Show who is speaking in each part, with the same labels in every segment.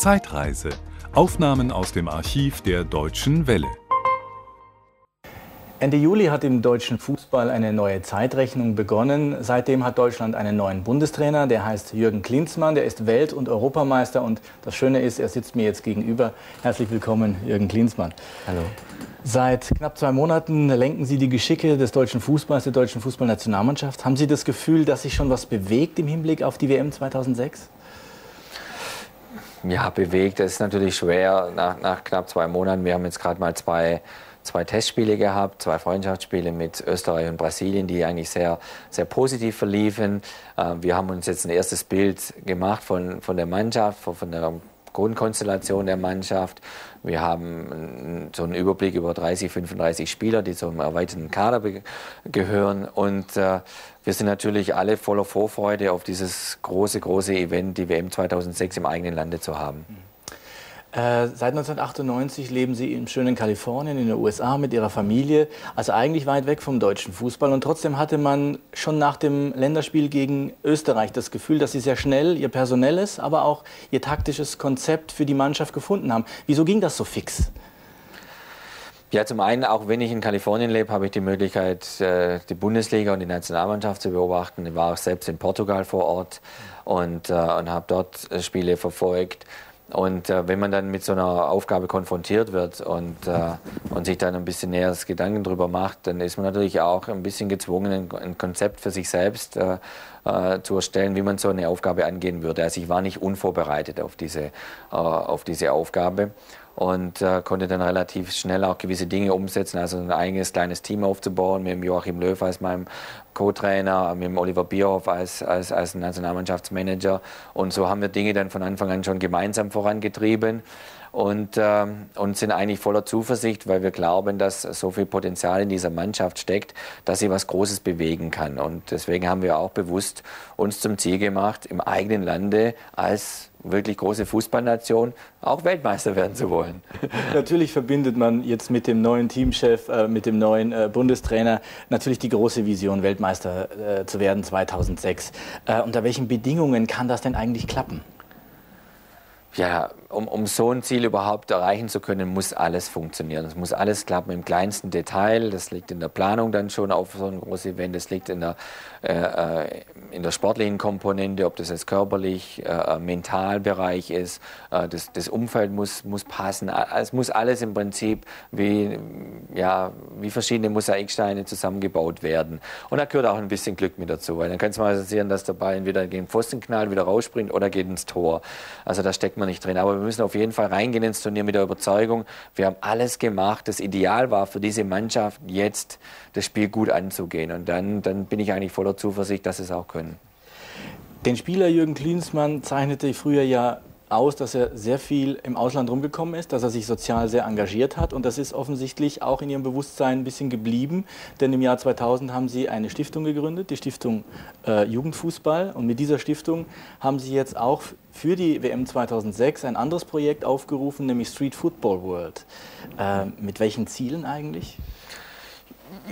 Speaker 1: Zeitreise. Aufnahmen aus dem Archiv der Deutschen Welle.
Speaker 2: Ende Juli hat im deutschen Fußball eine neue Zeitrechnung begonnen. Seitdem hat Deutschland einen neuen Bundestrainer, der heißt Jürgen Klinsmann, der ist Welt- und Europameister und das Schöne ist, er sitzt mir jetzt gegenüber. Herzlich willkommen, Jürgen Klinsmann.
Speaker 3: Hallo.
Speaker 2: Seit knapp zwei Monaten lenken Sie die Geschicke des deutschen Fußballs, der deutschen Fußballnationalmannschaft. Haben Sie das Gefühl, dass sich schon was bewegt im Hinblick auf die WM 2006?
Speaker 3: Ja, bewegt. Das ist natürlich schwer nach, nach knapp zwei Monaten. Wir haben jetzt gerade mal zwei zwei Testspiele gehabt, zwei Freundschaftsspiele mit Österreich und Brasilien, die eigentlich sehr, sehr positiv verliefen. Äh, wir haben uns jetzt ein erstes Bild gemacht von, von der Mannschaft, von der Grundkonstellation der Mannschaft. Wir haben so einen Überblick über 30, 35 Spieler, die zum erweiterten Kader gehören. Und äh, wir sind natürlich alle voller Vorfreude auf dieses große, große Event, die WM 2006 im eigenen Lande zu haben. Mhm.
Speaker 2: Äh, seit 1998 leben Sie im schönen Kalifornien in den USA mit Ihrer Familie, also eigentlich weit weg vom deutschen Fußball. Und trotzdem hatte man schon nach dem Länderspiel gegen Österreich das Gefühl, dass Sie sehr schnell Ihr personelles, aber auch Ihr taktisches Konzept für die Mannschaft gefunden haben. Wieso ging das so fix?
Speaker 3: Ja, zum einen, auch wenn ich in Kalifornien lebe, habe ich die Möglichkeit, äh, die Bundesliga und die Nationalmannschaft zu beobachten. Ich war auch selbst in Portugal vor Ort und, äh, und habe dort Spiele verfolgt. Und äh, wenn man dann mit so einer Aufgabe konfrontiert wird und, äh, und sich dann ein bisschen näher Gedanken darüber macht, dann ist man natürlich auch ein bisschen gezwungen, ein, ein Konzept für sich selbst äh, äh, zu erstellen, wie man so eine Aufgabe angehen würde. Also ich war nicht unvorbereitet auf diese, äh, auf diese Aufgabe und äh, konnte dann relativ schnell auch gewisse Dinge umsetzen, also ein eigenes kleines Team aufzubauen mit dem Joachim Löw als meinem Co-Trainer, mit dem Oliver Bierhoff als, als, als Nationalmannschaftsmanager. Und so haben wir Dinge dann von Anfang an schon gemeinsam vorangetrieben und, äh, und sind eigentlich voller Zuversicht, weil wir glauben, dass so viel Potenzial in dieser Mannschaft steckt, dass sie was Großes bewegen kann. Und deswegen haben wir auch bewusst uns zum Ziel gemacht, im eigenen Lande als wirklich große Fußballnation auch Weltmeister werden zu wollen.
Speaker 2: Natürlich verbindet man jetzt mit dem neuen Teamchef, äh, mit dem neuen äh, Bundestrainer natürlich die große Vision, Weltmeister äh, zu werden 2006. Äh, unter welchen Bedingungen kann das denn eigentlich klappen?
Speaker 3: Ja, um, um so ein Ziel überhaupt erreichen zu können, muss alles funktionieren. Es muss alles klappen im kleinsten Detail. Das liegt in der Planung dann schon auf so ein großes Event. Das liegt in der, äh, äh in der sportlichen Komponente, ob das jetzt körperlich, äh, Mentalbereich ist. Äh, das, das Umfeld muss, muss passen. Es muss alles im Prinzip wie, ja, wie verschiedene Mosaiksteine zusammengebaut werden. Und da gehört auch ein bisschen Glück mit dazu, weil dann kann es mal passieren, dass der Ball entweder gegen den Pfosten knallt, wieder rausspringt oder geht ins Tor. Also da steckt man nicht drin. Aber wir müssen auf jeden Fall reingehen ins Turnier mit der Überzeugung, wir haben alles gemacht. Das Ideal war für diese Mannschaft jetzt das Spiel gut anzugehen. Und dann, dann bin ich eigentlich voller Zuversicht, dass sie es auch können.
Speaker 2: Den Spieler Jürgen Klinsmann zeichnete früher ja aus, dass er sehr viel im Ausland rumgekommen ist, dass er sich sozial sehr engagiert hat und das ist offensichtlich auch in Ihrem Bewusstsein ein bisschen geblieben, denn im Jahr 2000 haben Sie eine Stiftung gegründet, die Stiftung äh, Jugendfußball und mit dieser Stiftung haben Sie jetzt auch für die WM 2006 ein anderes Projekt aufgerufen, nämlich Street Football World. Äh, mit welchen Zielen eigentlich?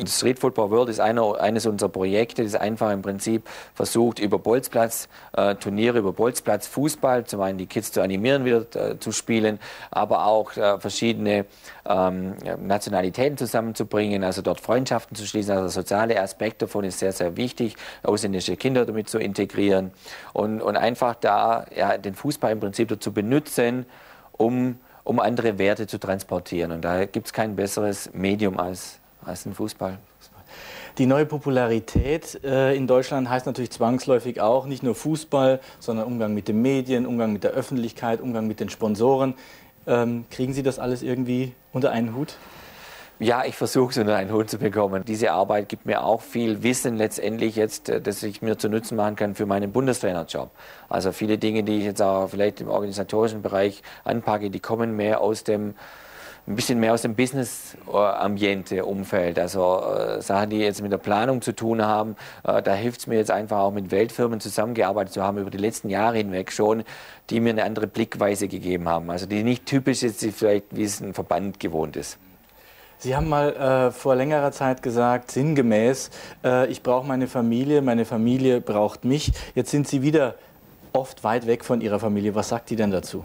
Speaker 3: Street Football World ist einer, eines unserer Projekte, das einfach im Prinzip versucht, über Bolzplatz, äh, Turniere über Bolzplatz, Fußball, zum einen die Kids zu animieren, wieder äh, zu spielen, aber auch äh, verschiedene ähm, Nationalitäten zusammenzubringen, also dort Freundschaften zu schließen. Also der soziale Aspekt davon ist sehr, sehr wichtig, ausländische Kinder damit zu integrieren und, und einfach da ja, den Fußball im Prinzip dazu benutzen, um, um andere Werte zu transportieren. Und da gibt es kein besseres Medium als als im Fußball.
Speaker 2: Die neue Popularität äh, in Deutschland heißt natürlich zwangsläufig auch nicht nur Fußball, sondern Umgang mit den Medien, Umgang mit der Öffentlichkeit, Umgang mit den Sponsoren. Ähm, kriegen Sie das alles irgendwie unter einen Hut?
Speaker 3: Ja, ich versuche es unter einen Hut zu bekommen. Diese Arbeit gibt mir auch viel Wissen letztendlich jetzt, äh, das ich mir zu Nutzen machen kann für meinen Bundestrainerjob. Also viele Dinge, die ich jetzt auch vielleicht im organisatorischen Bereich anpacke, die kommen mehr aus dem ein bisschen mehr aus dem Business-Ambiente-Umfeld. Also äh, Sachen, die jetzt mit der Planung zu tun haben. Äh, da hilft es mir jetzt einfach auch mit Weltfirmen zusammengearbeitet zu haben über die letzten Jahre hinweg schon, die mir eine andere Blickweise gegeben haben. Also die nicht typisch ist, vielleicht wie es ein Verband gewohnt ist.
Speaker 2: Sie haben mal äh, vor längerer Zeit gesagt, sinngemäß, äh, ich brauche meine Familie, meine Familie braucht mich. Jetzt sind Sie wieder oft weit weg von Ihrer Familie. Was sagt die denn dazu?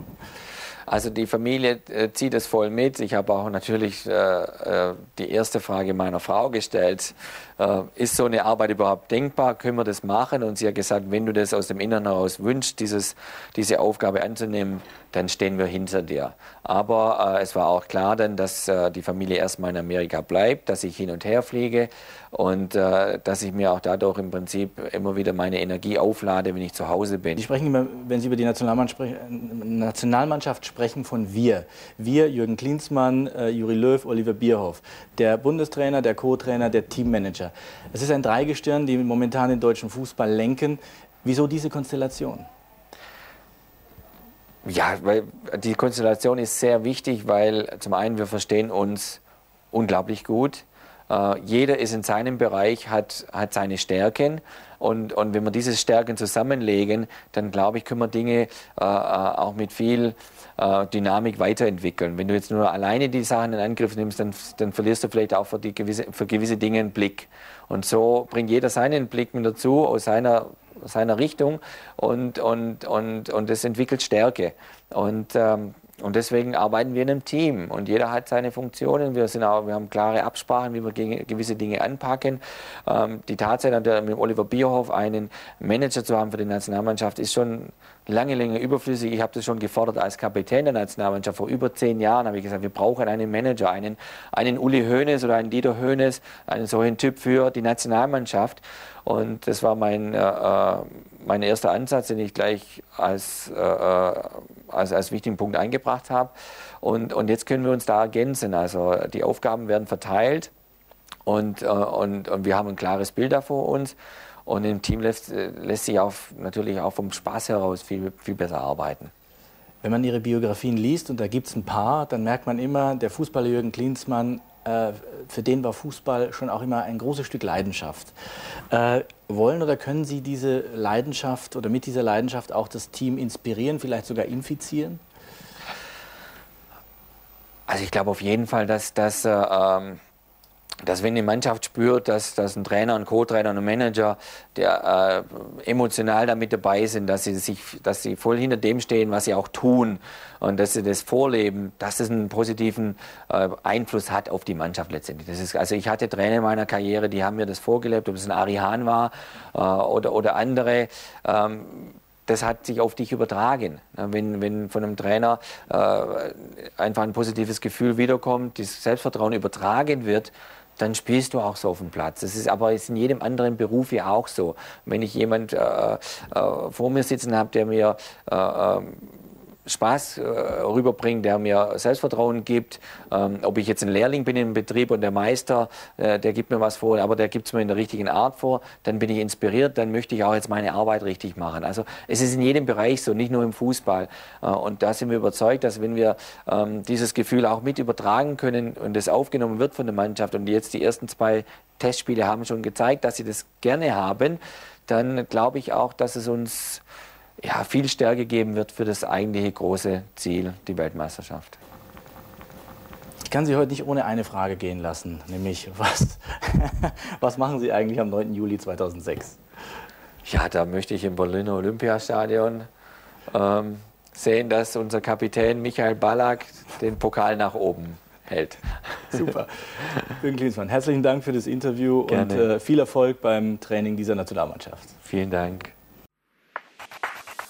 Speaker 3: Also die Familie äh, zieht es voll mit. Ich habe auch natürlich äh, äh, die erste Frage meiner Frau gestellt. Äh, ist so eine Arbeit überhaupt denkbar? Können wir das machen? Und sie hat gesagt, wenn du das aus dem Inneren heraus wünschst, dieses, diese Aufgabe anzunehmen, dann stehen wir hinter dir. Aber äh, es war auch klar dann, dass äh, die Familie erstmal in Amerika bleibt, dass ich hin und her fliege und äh, dass ich mir auch dadurch im Prinzip immer wieder meine Energie auflade, wenn ich zu Hause bin.
Speaker 2: Sie sprechen immer, wenn Sie über die Nationalmannschaft sprechen, von wir. Wir, Jürgen Klinsmann, äh, Juri Löw, Oliver Bierhoff. Der Bundestrainer, der Co-Trainer, der Teammanager. Es ist ein Dreigestirn, die momentan den deutschen Fußball lenken. Wieso diese Konstellation?
Speaker 3: Ja, weil die Konstellation ist sehr wichtig, weil zum einen wir verstehen uns unglaublich gut. Äh, jeder ist in seinem Bereich, hat, hat seine Stärken. Und, und wenn wir diese Stärken zusammenlegen, dann glaube ich, können wir Dinge äh, äh auch mit viel äh, Dynamik weiterentwickeln. Wenn du jetzt nur alleine die Sachen in Angriff nimmst, dann, dann verlierst du vielleicht auch für, die gewisse, für gewisse Dinge einen Blick. Und so bringt jeder seinen Blick mit dazu, aus seiner seiner Richtung und, und, und, und das entwickelt Stärke. Und, ähm, und deswegen arbeiten wir in einem Team und jeder hat seine Funktionen. Wir, sind auch, wir haben klare Absprachen, wie wir gewisse Dinge anpacken. Ähm, die Tatsache, mit Oliver Bierhoff einen Manager zu haben für die Nationalmannschaft, ist schon lange, lange überflüssig. Ich habe das schon gefordert als Kapitän der Nationalmannschaft. Vor über zehn Jahren habe ich gesagt, wir brauchen einen Manager, einen, einen Uli Hoeneß oder einen Dieter Hoeneß, einen solchen Typ für die Nationalmannschaft. Und das war mein, äh, äh, mein erster Ansatz, den ich gleich als, äh, äh, als, als wichtigen Punkt eingebracht habe. Und, und jetzt können wir uns da ergänzen. Also die Aufgaben werden verteilt und, äh, und, und wir haben ein klares Bild da vor uns. Und im Team lässt, lässt sich auch natürlich auch vom Spaß heraus viel, viel besser arbeiten.
Speaker 2: Wenn man Ihre Biografien liest, und da gibt es ein paar, dann merkt man immer, der Fußballer Jürgen Klinsmann äh, für den war Fußball schon auch immer ein großes Stück Leidenschaft. Äh, wollen oder können Sie diese Leidenschaft oder mit dieser Leidenschaft auch das Team inspirieren, vielleicht sogar infizieren?
Speaker 3: Also ich glaube auf jeden Fall, dass, dass äh, ähm, dass wenn die Mannschaft spürt, dass, dass ein Trainer, ein Co-Trainer, ein Manager, der äh, emotional damit dabei sind, dass sie sich, dass sie voll hinter dem stehen, was sie auch tun und dass sie das vorleben, dass es einen positiven äh, Einfluss hat auf die Mannschaft letztendlich. Das ist, also ich hatte Trainer in meiner Karriere, die haben mir das vorgelebt, ob es ein Ari Hahn war äh, oder, oder andere. Ähm, das hat sich auf dich übertragen. Wenn, wenn von einem Trainer äh, einfach ein positives Gefühl wiederkommt, das Selbstvertrauen übertragen wird, dann spielst du auch so auf dem Platz. Das ist aber ist in jedem anderen Beruf ja auch so. Wenn ich jemand äh, äh, vor mir sitzen habe, der mir äh, ähm, Spaß äh, rüberbringt, der mir Selbstvertrauen gibt. Ähm, ob ich jetzt ein Lehrling bin im Betrieb und der Meister, äh, der gibt mir was vor, aber der gibt es mir in der richtigen Art vor, dann bin ich inspiriert, dann möchte ich auch jetzt meine Arbeit richtig machen. Also es ist in jedem Bereich so, nicht nur im Fußball. Äh, und da sind wir überzeugt, dass wenn wir ähm, dieses Gefühl auch mit übertragen können und es aufgenommen wird von der Mannschaft und jetzt die ersten zwei Testspiele haben schon gezeigt, dass sie das gerne haben, dann glaube ich auch, dass es uns ja, viel Stärke geben wird für das eigentliche große Ziel, die Weltmeisterschaft.
Speaker 2: Ich kann Sie heute nicht ohne eine Frage gehen lassen, nämlich was, was machen Sie eigentlich am 9. Juli 2006?
Speaker 3: Ja, da möchte ich im Berliner Olympiastadion ähm, sehen, dass unser Kapitän Michael Ballack den Pokal nach oben hält.
Speaker 2: Super. Jürgen Klinsmann, herzlichen Dank für das Interview Gerne. und äh, viel Erfolg beim Training dieser Nationalmannschaft.
Speaker 3: Vielen Dank.